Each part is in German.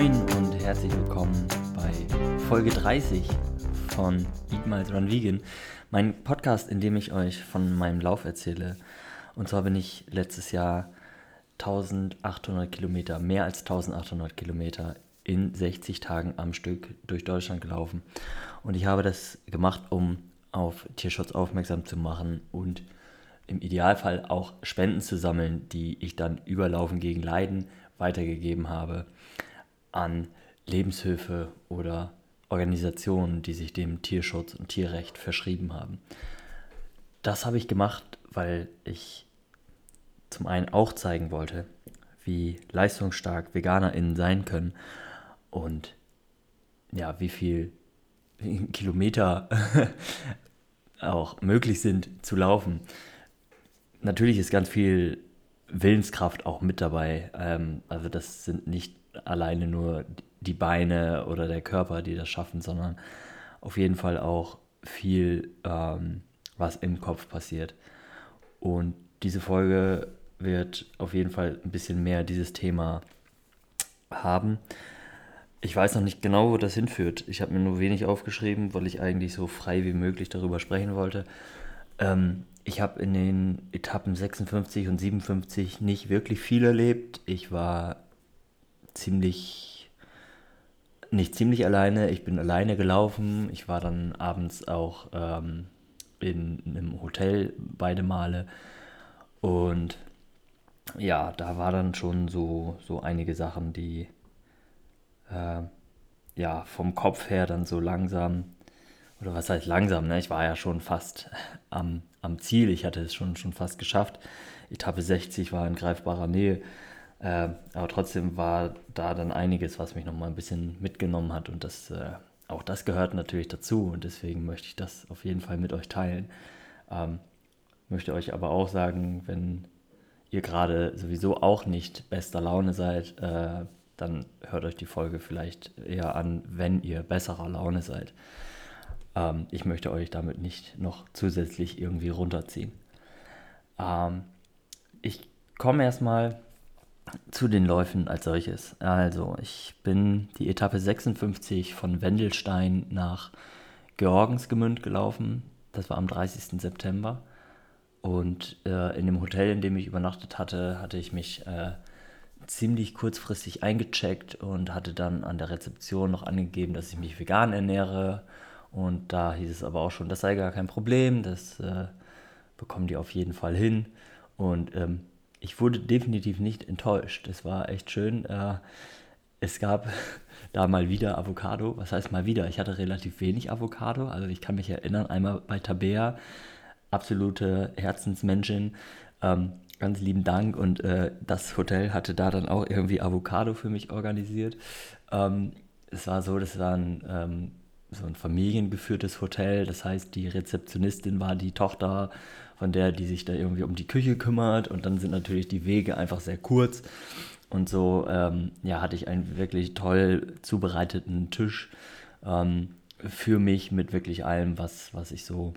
Moin und herzlich willkommen bei Folge 30 von Eat Miles Run Vegan, mein Podcast, in dem ich euch von meinem Lauf erzähle. Und zwar bin ich letztes Jahr 1800 Kilometer, mehr als 1800 Kilometer in 60 Tagen am Stück durch Deutschland gelaufen. Und ich habe das gemacht, um auf Tierschutz aufmerksam zu machen und im Idealfall auch Spenden zu sammeln, die ich dann über Laufen gegen Leiden weitergegeben habe an Lebenshilfe oder Organisationen, die sich dem Tierschutz und Tierrecht verschrieben haben. Das habe ich gemacht, weil ich zum einen auch zeigen wollte, wie leistungsstark VeganerInnen sein können und ja, wie viel Kilometer auch möglich sind zu laufen. Natürlich ist ganz viel Willenskraft auch mit dabei. Ähm, also das sind nicht alleine nur die Beine oder der Körper, die das schaffen, sondern auf jeden Fall auch viel, ähm, was im Kopf passiert. Und diese Folge wird auf jeden Fall ein bisschen mehr dieses Thema haben. Ich weiß noch nicht genau, wo das hinführt. Ich habe mir nur wenig aufgeschrieben, weil ich eigentlich so frei wie möglich darüber sprechen wollte. Ähm, ich habe in den Etappen 56 und 57 nicht wirklich viel erlebt. Ich war ziemlich, nicht ziemlich alleine. Ich bin alleine gelaufen. Ich war dann abends auch ähm, in einem Hotel beide Male. Und ja, da war dann schon so, so einige Sachen, die äh, ja vom Kopf her dann so langsam, oder was heißt langsam, ne? Ich war ja schon fast am, am Ziel, ich hatte es schon, schon fast geschafft. Etappe 60 war in greifbarer Nähe. Äh, aber trotzdem war da dann einiges, was mich nochmal ein bisschen mitgenommen hat und das, äh, auch das gehört natürlich dazu und deswegen möchte ich das auf jeden Fall mit euch teilen. Ähm, möchte euch aber auch sagen, wenn ihr gerade sowieso auch nicht bester Laune seid, äh, dann hört euch die Folge vielleicht eher an, wenn ihr besserer Laune seid. Ähm, ich möchte euch damit nicht noch zusätzlich irgendwie runterziehen. Ähm, ich komme erstmal zu den Läufen als solches. Also, ich bin die Etappe 56 von Wendelstein nach Georgensgemünd gelaufen. Das war am 30. September. Und äh, in dem Hotel, in dem ich übernachtet hatte, hatte ich mich äh, ziemlich kurzfristig eingecheckt und hatte dann an der Rezeption noch angegeben, dass ich mich vegan ernähre. Und da hieß es aber auch schon, das sei gar kein Problem, das äh, bekommen die auf jeden Fall hin. Und ähm, ich wurde definitiv nicht enttäuscht. Es war echt schön. Äh, es gab da mal wieder Avocado. Was heißt mal wieder? Ich hatte relativ wenig Avocado. Also ich kann mich erinnern, einmal bei Tabea absolute Herzensmenschin. Ähm, ganz lieben Dank. Und äh, das Hotel hatte da dann auch irgendwie Avocado für mich organisiert. Ähm, es war so, das war ein, ähm, so ein familiengeführtes Hotel. Das heißt, die Rezeptionistin war die Tochter von der, die sich da irgendwie um die Küche kümmert. Und dann sind natürlich die Wege einfach sehr kurz. Und so ähm, ja, hatte ich einen wirklich toll zubereiteten Tisch ähm, für mich mit wirklich allem, was, was ich so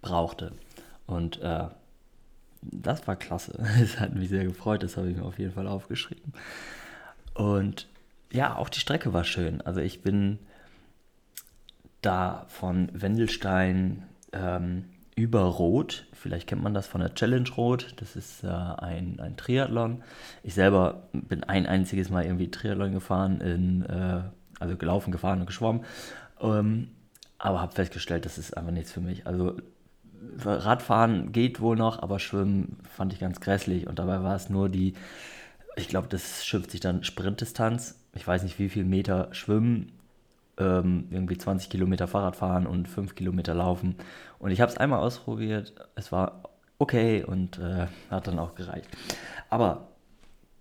brauchte. Und äh, das war klasse. Es hat mich sehr gefreut, das habe ich mir auf jeden Fall aufgeschrieben. Und ja, auch die Strecke war schön. Also ich bin da von Wendelstein ähm, über Rot, vielleicht kennt man das von der Challenge Rot, das ist äh, ein, ein Triathlon. Ich selber bin ein einziges Mal irgendwie Triathlon gefahren, in, äh, also gelaufen, gefahren und geschwommen, ähm, aber habe festgestellt, das ist einfach nichts für mich. Also Radfahren geht wohl noch, aber Schwimmen fand ich ganz grässlich und dabei war es nur die, ich glaube, das schimpft sich dann Sprintdistanz. Ich weiß nicht, wie viel Meter Schwimmen, ähm, irgendwie 20 Kilometer Fahrrad fahren und 5 Kilometer laufen. Und ich habe es einmal ausprobiert, es war okay und äh, hat dann auch gereicht. Aber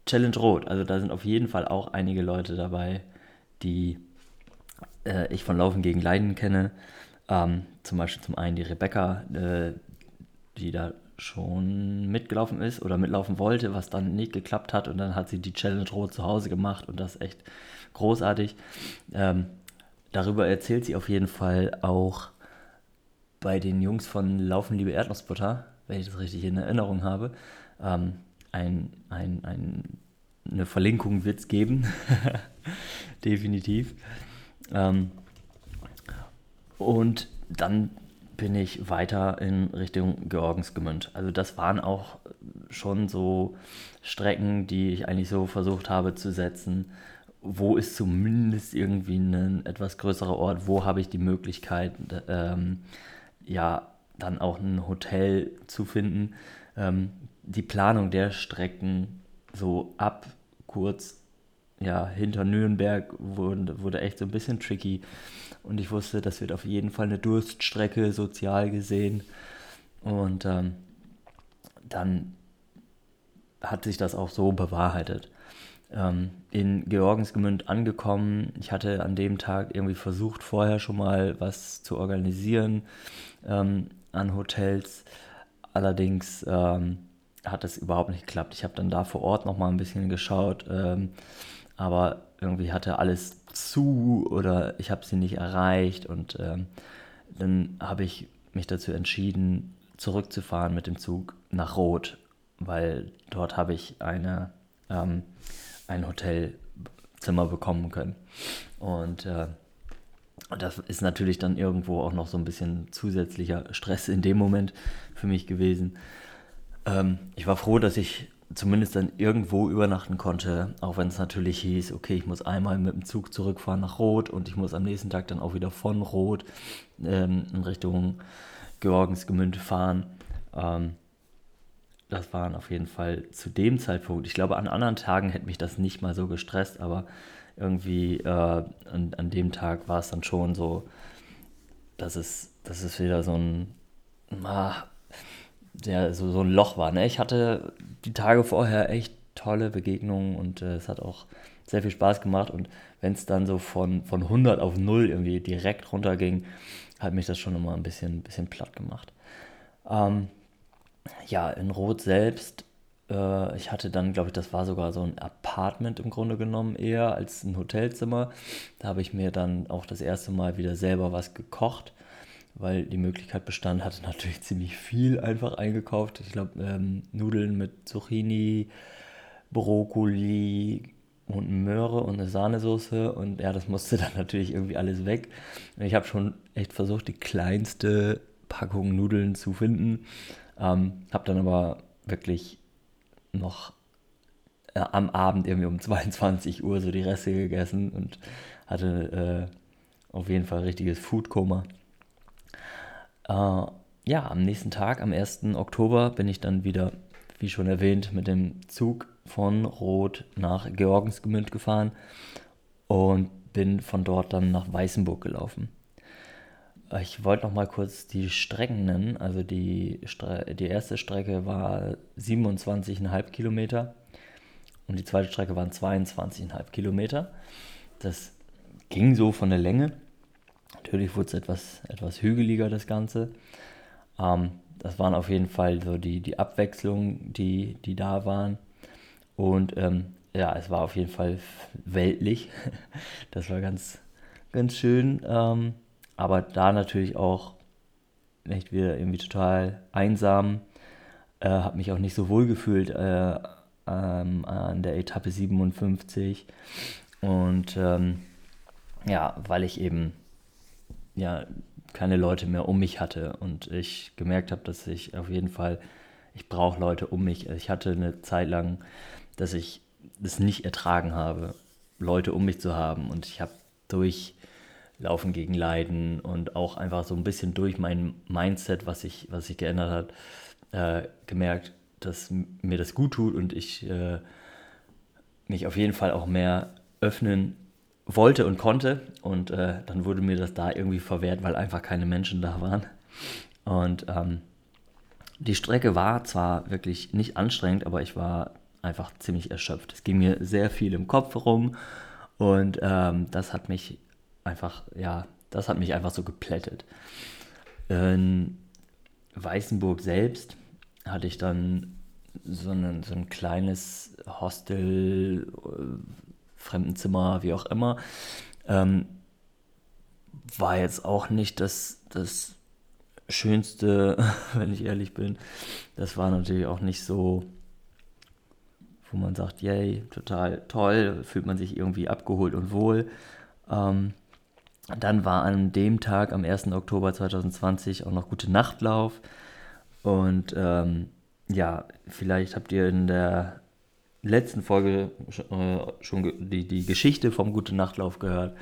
Challenge Rot, also da sind auf jeden Fall auch einige Leute dabei, die äh, ich von Laufen gegen Leiden kenne. Ähm, zum Beispiel zum einen die Rebecca, äh, die da schon mitgelaufen ist oder mitlaufen wollte, was dann nicht geklappt hat und dann hat sie die Challenge Rot zu Hause gemacht und das echt großartig. Ähm, darüber erzählt sie auf jeden Fall auch bei den Jungs von Laufen liebe Erdnussbutter, wenn ich das richtig in Erinnerung habe. Ähm, ein, ein, ein eine Verlinkung wird es geben. Definitiv. Ähm, und dann bin ich weiter in Richtung Georgensgemünd. Also das waren auch schon so Strecken, die ich eigentlich so versucht habe zu setzen. Wo ist zumindest irgendwie ein etwas größerer Ort? Wo habe ich die Möglichkeit, ähm, ja, dann auch ein Hotel zu finden? Ähm, die Planung der Strecken so ab kurz ja, hinter Nürnberg wurde, wurde echt so ein bisschen tricky. Und ich wusste, das wird auf jeden Fall eine Durststrecke, sozial gesehen. Und ähm, dann hat sich das auch so bewahrheitet. Ähm, in Georgensgemünd angekommen. Ich hatte an dem Tag irgendwie versucht, vorher schon mal was zu organisieren ähm, an Hotels. Allerdings ähm, hat das überhaupt nicht geklappt. Ich habe dann da vor Ort noch mal ein bisschen geschaut, ähm, aber irgendwie hatte alles zu oder ich habe sie nicht erreicht und ähm, dann habe ich mich dazu entschieden, zurückzufahren mit dem Zug nach Rot, weil dort habe ich eine, ähm, ein Hotelzimmer bekommen können. Und äh, das ist natürlich dann irgendwo auch noch so ein bisschen zusätzlicher Stress in dem Moment für mich gewesen. Ähm, ich war froh, dass ich zumindest dann irgendwo übernachten konnte, auch wenn es natürlich hieß, okay, ich muss einmal mit dem Zug zurückfahren nach Rot und ich muss am nächsten Tag dann auch wieder von Rot ähm, in Richtung Georgensgemünd fahren. Ähm, das waren auf jeden Fall zu dem Zeitpunkt. Ich glaube, an anderen Tagen hätte mich das nicht mal so gestresst, aber irgendwie äh, an, an dem Tag war es dann schon so, dass es, dass es wieder so ein, ah, der so, so ein Loch war. Ne? Ich hatte die Tage vorher echt tolle Begegnungen und äh, es hat auch sehr viel Spaß gemacht. Und wenn es dann so von, von 100 auf 0 irgendwie direkt runterging, hat mich das schon immer ein bisschen, bisschen platt gemacht. Ähm, ja, in Rot selbst, äh, ich hatte dann, glaube ich, das war sogar so ein Apartment im Grunde genommen eher als ein Hotelzimmer. Da habe ich mir dann auch das erste Mal wieder selber was gekocht weil die Möglichkeit bestand, hatte natürlich ziemlich viel einfach eingekauft. Ich glaube, ähm, Nudeln mit Zucchini, Brokkoli und Möhre und eine Sahnesoße und ja, das musste dann natürlich irgendwie alles weg. Ich habe schon echt versucht, die kleinste Packung Nudeln zu finden, ähm, habe dann aber wirklich noch äh, am Abend irgendwie um 22 Uhr so die Reste gegessen und hatte äh, auf jeden Fall richtiges Foodkoma. Äh, ja, am nächsten Tag, am 1. Oktober, bin ich dann wieder, wie schon erwähnt, mit dem Zug von Rot nach Georgensgemünd gefahren und bin von dort dann nach Weißenburg gelaufen. Ich wollte noch mal kurz die Strecken nennen. Also die, Stre die erste Strecke war 27,5 Kilometer und die zweite Strecke waren 22,5 Kilometer. Das ging so von der Länge. Natürlich wurde es etwas, etwas hügeliger, das Ganze. Ähm, das waren auf jeden Fall so die, die Abwechslungen, die, die da waren. Und ähm, ja, es war auf jeden Fall weltlich. Das war ganz, ganz schön. Ähm, aber da natürlich auch echt wieder irgendwie total einsam. Äh, habe mich auch nicht so wohl gefühlt äh, ähm, an der Etappe 57. Und ähm, ja, weil ich eben ja keine Leute mehr um mich hatte und ich gemerkt habe, dass ich auf jeden Fall, ich brauche Leute um mich. Ich hatte eine Zeit lang, dass ich es nicht ertragen habe, Leute um mich zu haben und ich habe durch Laufen gegen Leiden und auch einfach so ein bisschen durch mein Mindset, was sich was sich geändert hat, äh, gemerkt, dass mir das gut tut und ich äh, mich auf jeden Fall auch mehr öffnen wollte und konnte. Und äh, dann wurde mir das da irgendwie verwehrt, weil einfach keine Menschen da waren. Und ähm, die Strecke war zwar wirklich nicht anstrengend, aber ich war einfach ziemlich erschöpft. Es ging mir sehr viel im Kopf rum und ähm, das hat mich einfach, ja, das hat mich einfach so geplättet. In Weißenburg selbst hatte ich dann so, einen, so ein kleines Hostel, Fremdenzimmer, wie auch immer. Ähm, war jetzt auch nicht das, das Schönste, wenn ich ehrlich bin. Das war natürlich auch nicht so wo man sagt, yay, total toll, fühlt man sich irgendwie abgeholt und wohl. Ähm, dann war an dem Tag, am 1. Oktober 2020, auch noch Gute Nachtlauf. Und ähm, ja, vielleicht habt ihr in der letzten Folge äh, schon die, die Geschichte vom Gute Nachtlauf gehört.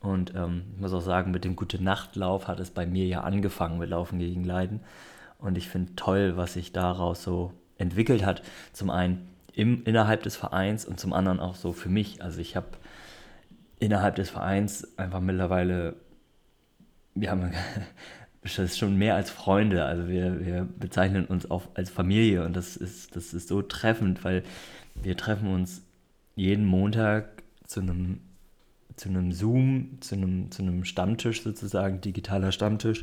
Und ähm, ich muss auch sagen, mit dem Gute Nachtlauf hat es bei mir ja angefangen mit Laufen gegen Leiden. Und ich finde toll, was sich daraus so entwickelt hat. Zum einen im, innerhalb des Vereins und zum anderen auch so für mich. Also ich habe innerhalb des Vereins einfach mittlerweile, wir haben das schon mehr als Freunde. Also wir, wir bezeichnen uns auch als Familie und das ist, das ist so treffend, weil wir treffen uns jeden Montag zu einem, zu einem Zoom, zu einem, zu einem Stammtisch sozusagen, digitaler Stammtisch.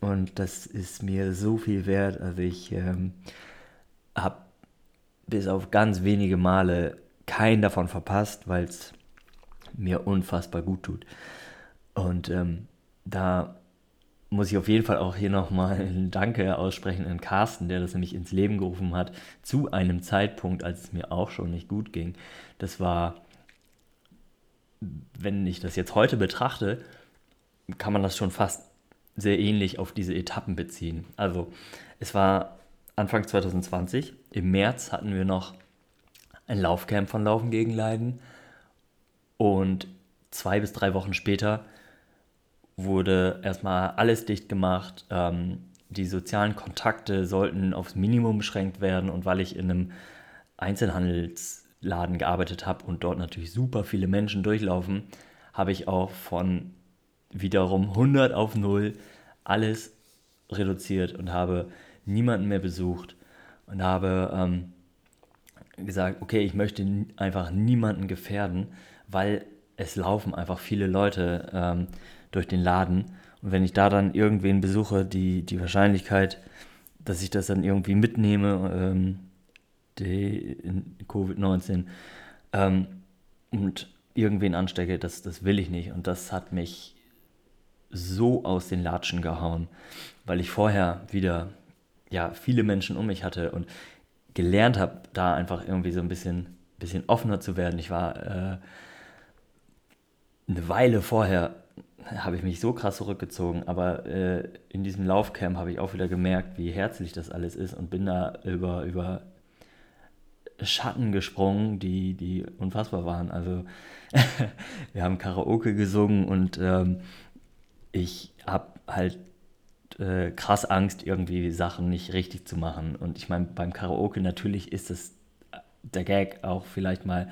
Und das ist mir so viel wert. Also ich ähm, habe bis auf ganz wenige Male keinen davon verpasst, weil es mir unfassbar gut tut. Und ähm, da muss ich auf jeden Fall auch hier nochmal ein Danke aussprechen an Carsten, der das nämlich ins Leben gerufen hat, zu einem Zeitpunkt, als es mir auch schon nicht gut ging. Das war, wenn ich das jetzt heute betrachte, kann man das schon fast sehr ähnlich auf diese Etappen beziehen. Also es war Anfang 2020, im März hatten wir noch ein Laufcamp von Laufen gegen Leiden und zwei bis drei Wochen später wurde erstmal alles dicht gemacht. Ähm, die sozialen Kontakte sollten aufs Minimum beschränkt werden. Und weil ich in einem Einzelhandelsladen gearbeitet habe und dort natürlich super viele Menschen durchlaufen, habe ich auch von wiederum 100 auf 0 alles reduziert und habe niemanden mehr besucht. Und habe ähm, gesagt, okay, ich möchte einfach niemanden gefährden, weil es laufen einfach viele Leute ähm, durch den Laden. Und wenn ich da dann irgendwen besuche, die, die Wahrscheinlichkeit, dass ich das dann irgendwie mitnehme, ähm, die Covid-19, ähm, und irgendwen anstecke, das, das will ich nicht. Und das hat mich so aus den Latschen gehauen, weil ich vorher wieder ja, viele Menschen um mich hatte und gelernt habe, da einfach irgendwie so ein bisschen, bisschen offener zu werden. Ich war äh, eine Weile vorher habe ich mich so krass zurückgezogen, aber äh, in diesem Laufcamp habe ich auch wieder gemerkt, wie herzlich das alles ist und bin da über, über Schatten gesprungen, die, die unfassbar waren. Also wir haben Karaoke gesungen und ähm, ich habe halt äh, krass Angst, irgendwie Sachen nicht richtig zu machen. Und ich meine, beim Karaoke natürlich ist es der Gag auch vielleicht mal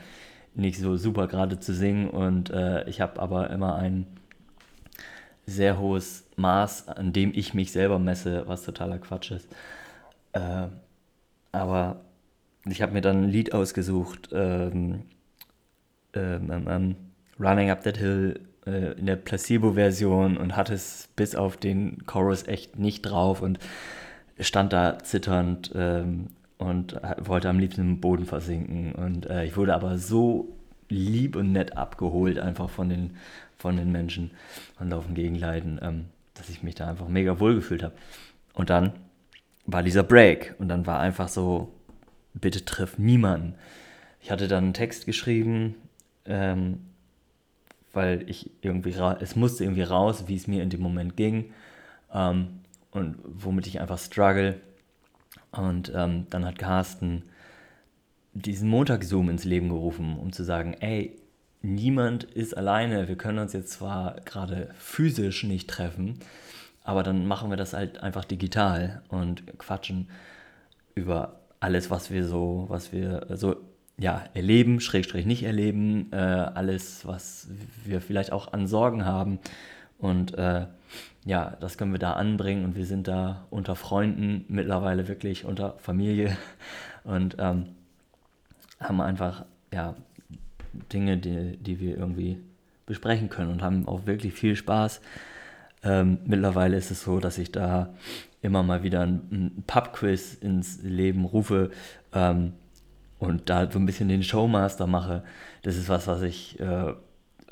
nicht so super gerade zu singen und äh, ich habe aber immer ein sehr hohes Maß, an dem ich mich selber messe, was totaler Quatsch ist. Äh, aber ich habe mir dann ein Lied ausgesucht, ähm, ähm, ähm, ähm Running Up That Hill äh, in der Placebo-Version und hatte es bis auf den Chorus echt nicht drauf und stand da zitternd ähm, und wollte am liebsten im Boden versinken. Und äh, ich wurde aber so lieb und nett abgeholt, einfach von den, von den Menschen und Laufen gegen Leiden, ähm, dass ich mich da einfach mega wohl gefühlt habe. Und dann war dieser Break und dann war einfach so, bitte triff niemanden. Ich hatte dann einen Text geschrieben, ähm, weil ich irgendwie, es musste irgendwie raus, wie es mir in dem Moment ging ähm, und womit ich einfach struggle. Und ähm, dann hat Carsten diesen Montag-Zoom ins Leben gerufen, um zu sagen, ey, niemand ist alleine. Wir können uns jetzt zwar gerade physisch nicht treffen, aber dann machen wir das halt einfach digital und quatschen über alles, was wir so, was wir so ja, erleben, Schrägstrich nicht erleben, äh, alles, was wir vielleicht auch an Sorgen haben. Und äh, ja, das können wir da anbringen und wir sind da unter Freunden, mittlerweile wirklich unter Familie und ähm, haben einfach ja, Dinge, die, die wir irgendwie besprechen können und haben auch wirklich viel Spaß. Ähm, mittlerweile ist es so, dass ich da immer mal wieder ein, ein Pub-Quiz ins Leben rufe, ähm, und da so ein bisschen den Showmaster mache, das ist was, was ich äh,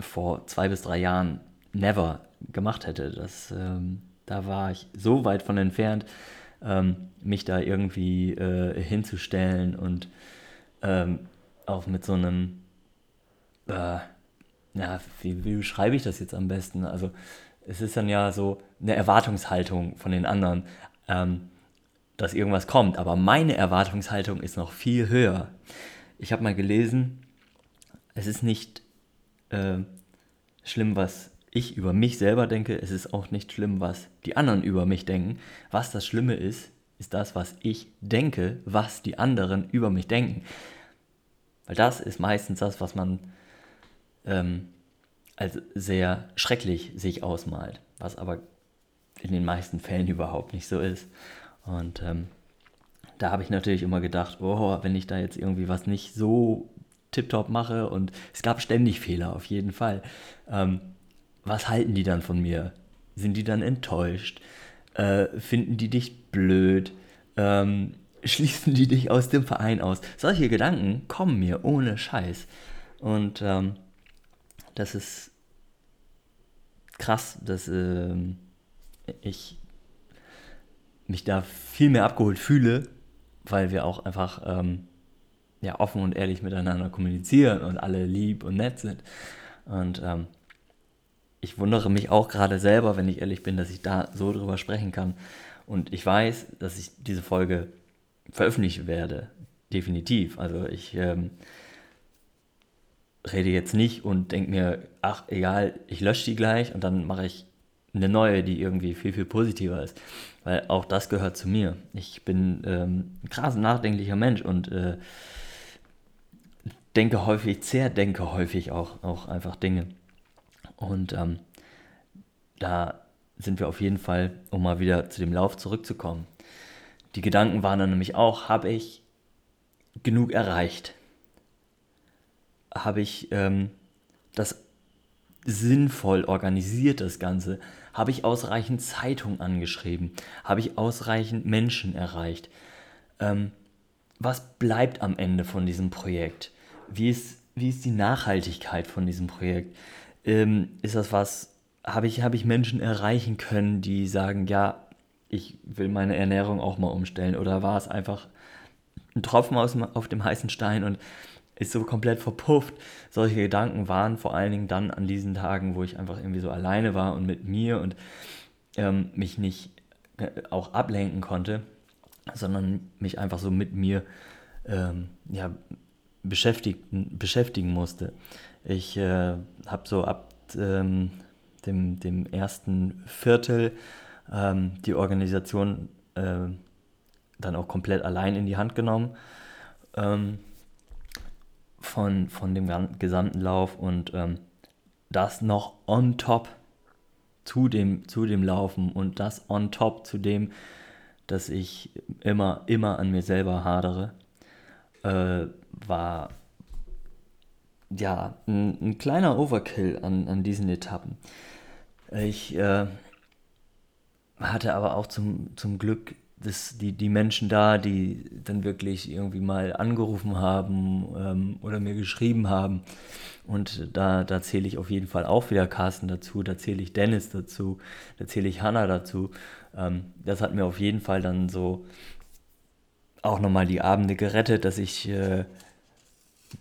vor zwei bis drei Jahren never gemacht hätte. Das, ähm, da war ich so weit von entfernt, ähm, mich da irgendwie äh, hinzustellen und ähm, auch mit so einem, äh, ja, wie, wie beschreibe ich das jetzt am besten? Also es ist dann ja so eine Erwartungshaltung von den anderen, ähm, dass irgendwas kommt. Aber meine Erwartungshaltung ist noch viel höher. Ich habe mal gelesen, es ist nicht äh, schlimm, was ich über mich selber denke. Es ist auch nicht schlimm, was die anderen über mich denken. Was das Schlimme ist, ist das, was ich denke, was die anderen über mich denken. Weil das ist meistens das, was man ähm, als sehr schrecklich sich ausmalt, was aber in den meisten Fällen überhaupt nicht so ist. Und ähm, da habe ich natürlich immer gedacht, oh, wenn ich da jetzt irgendwie was nicht so tiptop mache und es gab ständig Fehler, auf jeden Fall. Ähm, was halten die dann von mir? Sind die dann enttäuscht? Äh, finden die dich blöd? Ähm, schließen die dich aus dem Verein aus? Solche Gedanken kommen mir ohne Scheiß. Und ähm, das ist krass, dass äh, ich mich da viel mehr abgeholt fühle, weil wir auch einfach ähm, ja, offen und ehrlich miteinander kommunizieren und alle lieb und nett sind. Und ähm, ich wundere mich auch gerade selber, wenn ich ehrlich bin, dass ich da so drüber sprechen kann. Und ich weiß, dass ich diese Folge veröffentlichen werde. Definitiv. Also ich ähm, rede jetzt nicht und denke mir, ach egal, ich lösche die gleich und dann mache ich eine neue, die irgendwie viel, viel positiver ist. Weil auch das gehört zu mir. Ich bin ähm, ein krass nachdenklicher Mensch und äh, denke häufig, zerdenke häufig auch, auch einfach Dinge. Und ähm, da sind wir auf jeden Fall, um mal wieder zu dem Lauf zurückzukommen. Die Gedanken waren dann nämlich auch, habe ich genug erreicht? Habe ich ähm, das sinnvoll organisiert, das Ganze? Habe ich ausreichend Zeitung angeschrieben? Habe ich ausreichend Menschen erreicht? Ähm, was bleibt am Ende von diesem Projekt? Wie ist, wie ist die Nachhaltigkeit von diesem Projekt? Ähm, ist das was, habe ich, hab ich Menschen erreichen können, die sagen, ja, ich will meine Ernährung auch mal umstellen? Oder war es einfach ein Tropfen aus, auf dem heißen Stein und ist so komplett verpufft? Solche Gedanken waren vor allen Dingen dann an diesen Tagen, wo ich einfach irgendwie so alleine war und mit mir und ähm, mich nicht äh, auch ablenken konnte, sondern mich einfach so mit mir ähm, ja, beschäftigen, beschäftigen musste. Ich äh, habe so ab ähm, dem, dem ersten Viertel ähm, die Organisation äh, dann auch komplett allein in die Hand genommen. Ähm, von, von dem gesamten Lauf und ähm, das noch on top zu dem, zu dem Laufen und das on top zu dem, dass ich immer, immer an mir selber hadere, äh, war ja ein, ein, kleiner Overkill an, an diesen Etappen. Ich äh, hatte aber auch zum, zum Glück das, die, die Menschen da, die dann wirklich irgendwie mal angerufen haben ähm, oder mir geschrieben haben. Und da, da zähle ich auf jeden Fall auch wieder Carsten dazu, da zähle ich Dennis dazu, da zähle ich Hannah dazu. Ähm, das hat mir auf jeden Fall dann so auch nochmal die Abende gerettet, dass ich äh,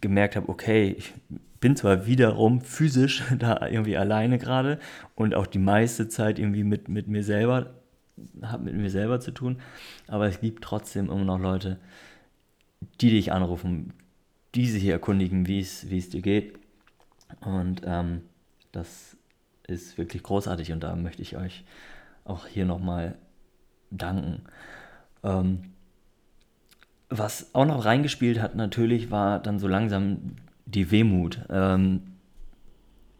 gemerkt habe, okay, ich bin zwar wiederum physisch da irgendwie alleine gerade und auch die meiste Zeit irgendwie mit, mit mir selber, habe mit mir selber zu tun, aber es gibt trotzdem immer noch Leute, die dich anrufen, die sich erkundigen, wie es, wie es dir geht. Und ähm, das ist wirklich großartig und da möchte ich euch auch hier nochmal danken. Ähm, was auch noch reingespielt hat, natürlich, war dann so langsam die Wehmut. Ähm,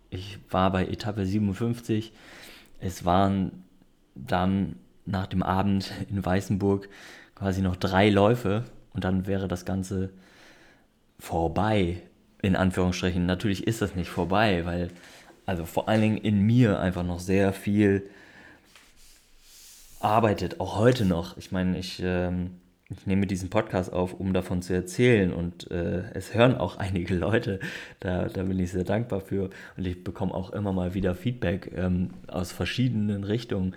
ich war bei Etappe 57. Es waren dann nach dem Abend in Weißenburg quasi noch drei Läufe und dann wäre das Ganze vorbei, in Anführungsstrichen. Natürlich ist das nicht vorbei, weil also vor allen Dingen in mir einfach noch sehr viel arbeitet, auch heute noch. Ich meine, ich ähm, ich nehme diesen Podcast auf, um davon zu erzählen und äh, es hören auch einige Leute, da, da bin ich sehr dankbar für und ich bekomme auch immer mal wieder Feedback ähm, aus verschiedenen Richtungen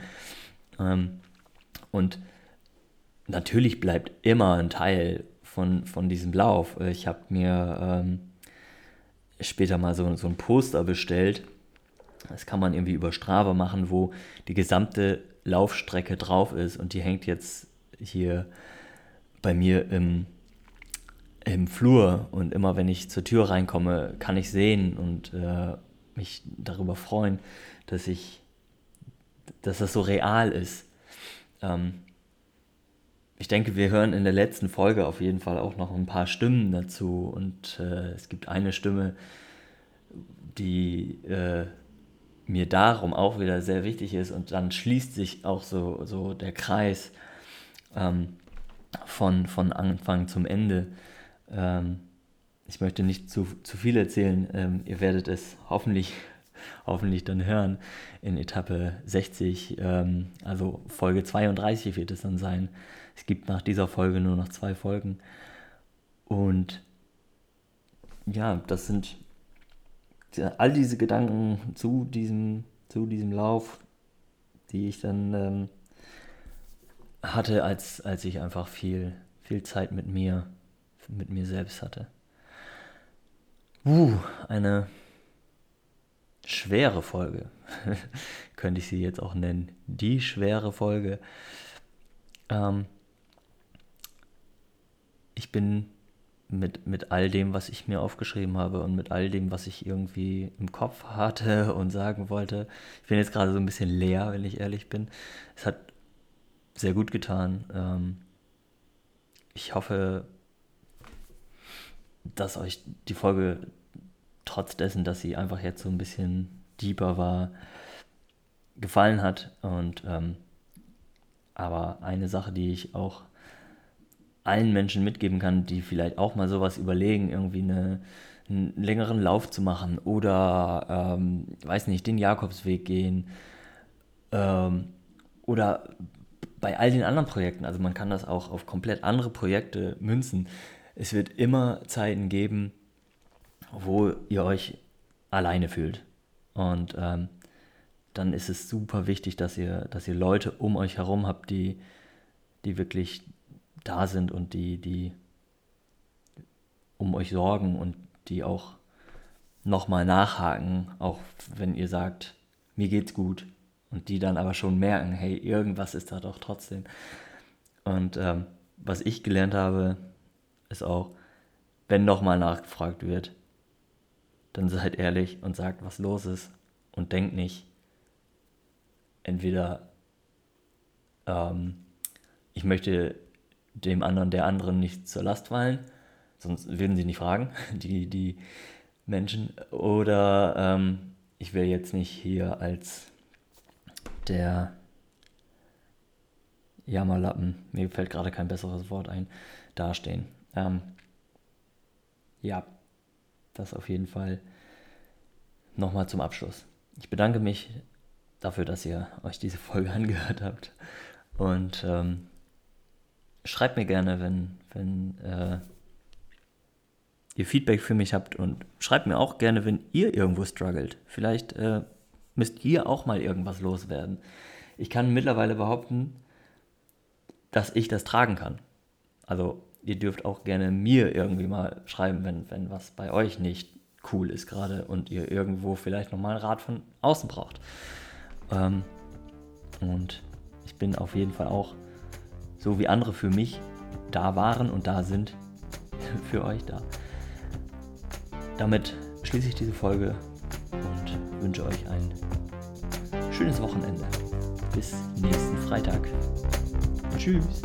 ähm, und natürlich bleibt immer ein Teil von, von diesem Lauf. Ich habe mir ähm, später mal so, so ein Poster bestellt. Das kann man irgendwie über Strava machen, wo die gesamte Laufstrecke drauf ist und die hängt jetzt hier bei mir im, im Flur und immer wenn ich zur Tür reinkomme, kann ich sehen und äh, mich darüber freuen, dass ich, dass das so real ist. Ähm, ich denke, wir hören in der letzten Folge auf jeden Fall auch noch ein paar Stimmen dazu und äh, es gibt eine Stimme, die äh, mir darum auch wieder sehr wichtig ist und dann schließt sich auch so, so der Kreis ähm, von, von Anfang zum Ende. Ähm, ich möchte nicht zu, zu viel erzählen, ähm, ihr werdet es hoffentlich, hoffentlich dann hören in Etappe 60, ähm, also Folge 32 wird es dann sein. Es gibt nach dieser Folge nur noch zwei Folgen. Und ja, das sind all diese Gedanken zu diesem, zu diesem Lauf, die ich dann ähm, hatte, als, als ich einfach viel, viel Zeit mit mir, mit mir selbst hatte. Uh, eine schwere Folge, könnte ich sie jetzt auch nennen. Die schwere Folge. Ähm, ich bin mit, mit all dem, was ich mir aufgeschrieben habe und mit all dem, was ich irgendwie im Kopf hatte und sagen wollte. Ich bin jetzt gerade so ein bisschen leer, wenn ich ehrlich bin. Es hat sehr gut getan. Ähm, ich hoffe, dass euch die Folge trotz dessen, dass sie einfach jetzt so ein bisschen deeper war, gefallen hat. Und ähm, aber eine Sache, die ich auch allen Menschen mitgeben kann, die vielleicht auch mal sowas überlegen, irgendwie eine, einen längeren Lauf zu machen oder, ähm, weiß nicht, den Jakobsweg gehen ähm, oder bei all den anderen Projekten, also man kann das auch auf komplett andere Projekte münzen. Es wird immer Zeiten geben, wo ihr euch alleine fühlt. Und ähm, dann ist es super wichtig, dass ihr, dass ihr Leute um euch herum habt, die, die wirklich da sind und die, die um euch sorgen und die auch nochmal nachhaken, auch wenn ihr sagt, mir geht's gut. Und die dann aber schon merken, hey, irgendwas ist da doch trotzdem. Und ähm, was ich gelernt habe, ist auch, wenn nochmal nachgefragt wird, dann seid ehrlich und sagt, was los ist. Und denkt nicht, entweder ähm, ich möchte dem anderen, der anderen nicht zur Last fallen, sonst würden sie nicht fragen, die, die Menschen. Oder ähm, ich will jetzt nicht hier als der Jammerlappen, mir fällt gerade kein besseres Wort ein, dastehen. Ähm, ja, das auf jeden Fall nochmal zum Abschluss. Ich bedanke mich dafür, dass ihr euch diese Folge angehört habt und ähm, schreibt mir gerne, wenn, wenn äh, ihr Feedback für mich habt und schreibt mir auch gerne, wenn ihr irgendwo struggelt. Vielleicht äh, müsst ihr auch mal irgendwas loswerden. Ich kann mittlerweile behaupten, dass ich das tragen kann. Also ihr dürft auch gerne mir irgendwie mal schreiben, wenn, wenn was bei euch nicht cool ist gerade und ihr irgendwo vielleicht nochmal einen Rat von außen braucht. Ähm, und ich bin auf jeden Fall auch so wie andere für mich da waren und da sind, für euch da. Damit schließe ich diese Folge wünsche euch ein schönes Wochenende. Bis nächsten Freitag. Tschüss.